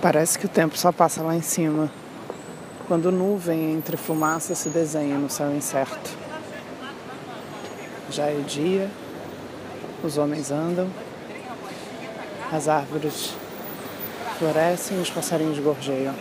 Parece que o tempo só passa lá em cima, quando nuvem entre fumaça se desenha no céu incerto. Já é dia, os homens andam, as árvores florescem e os passarinhos gorjeiam.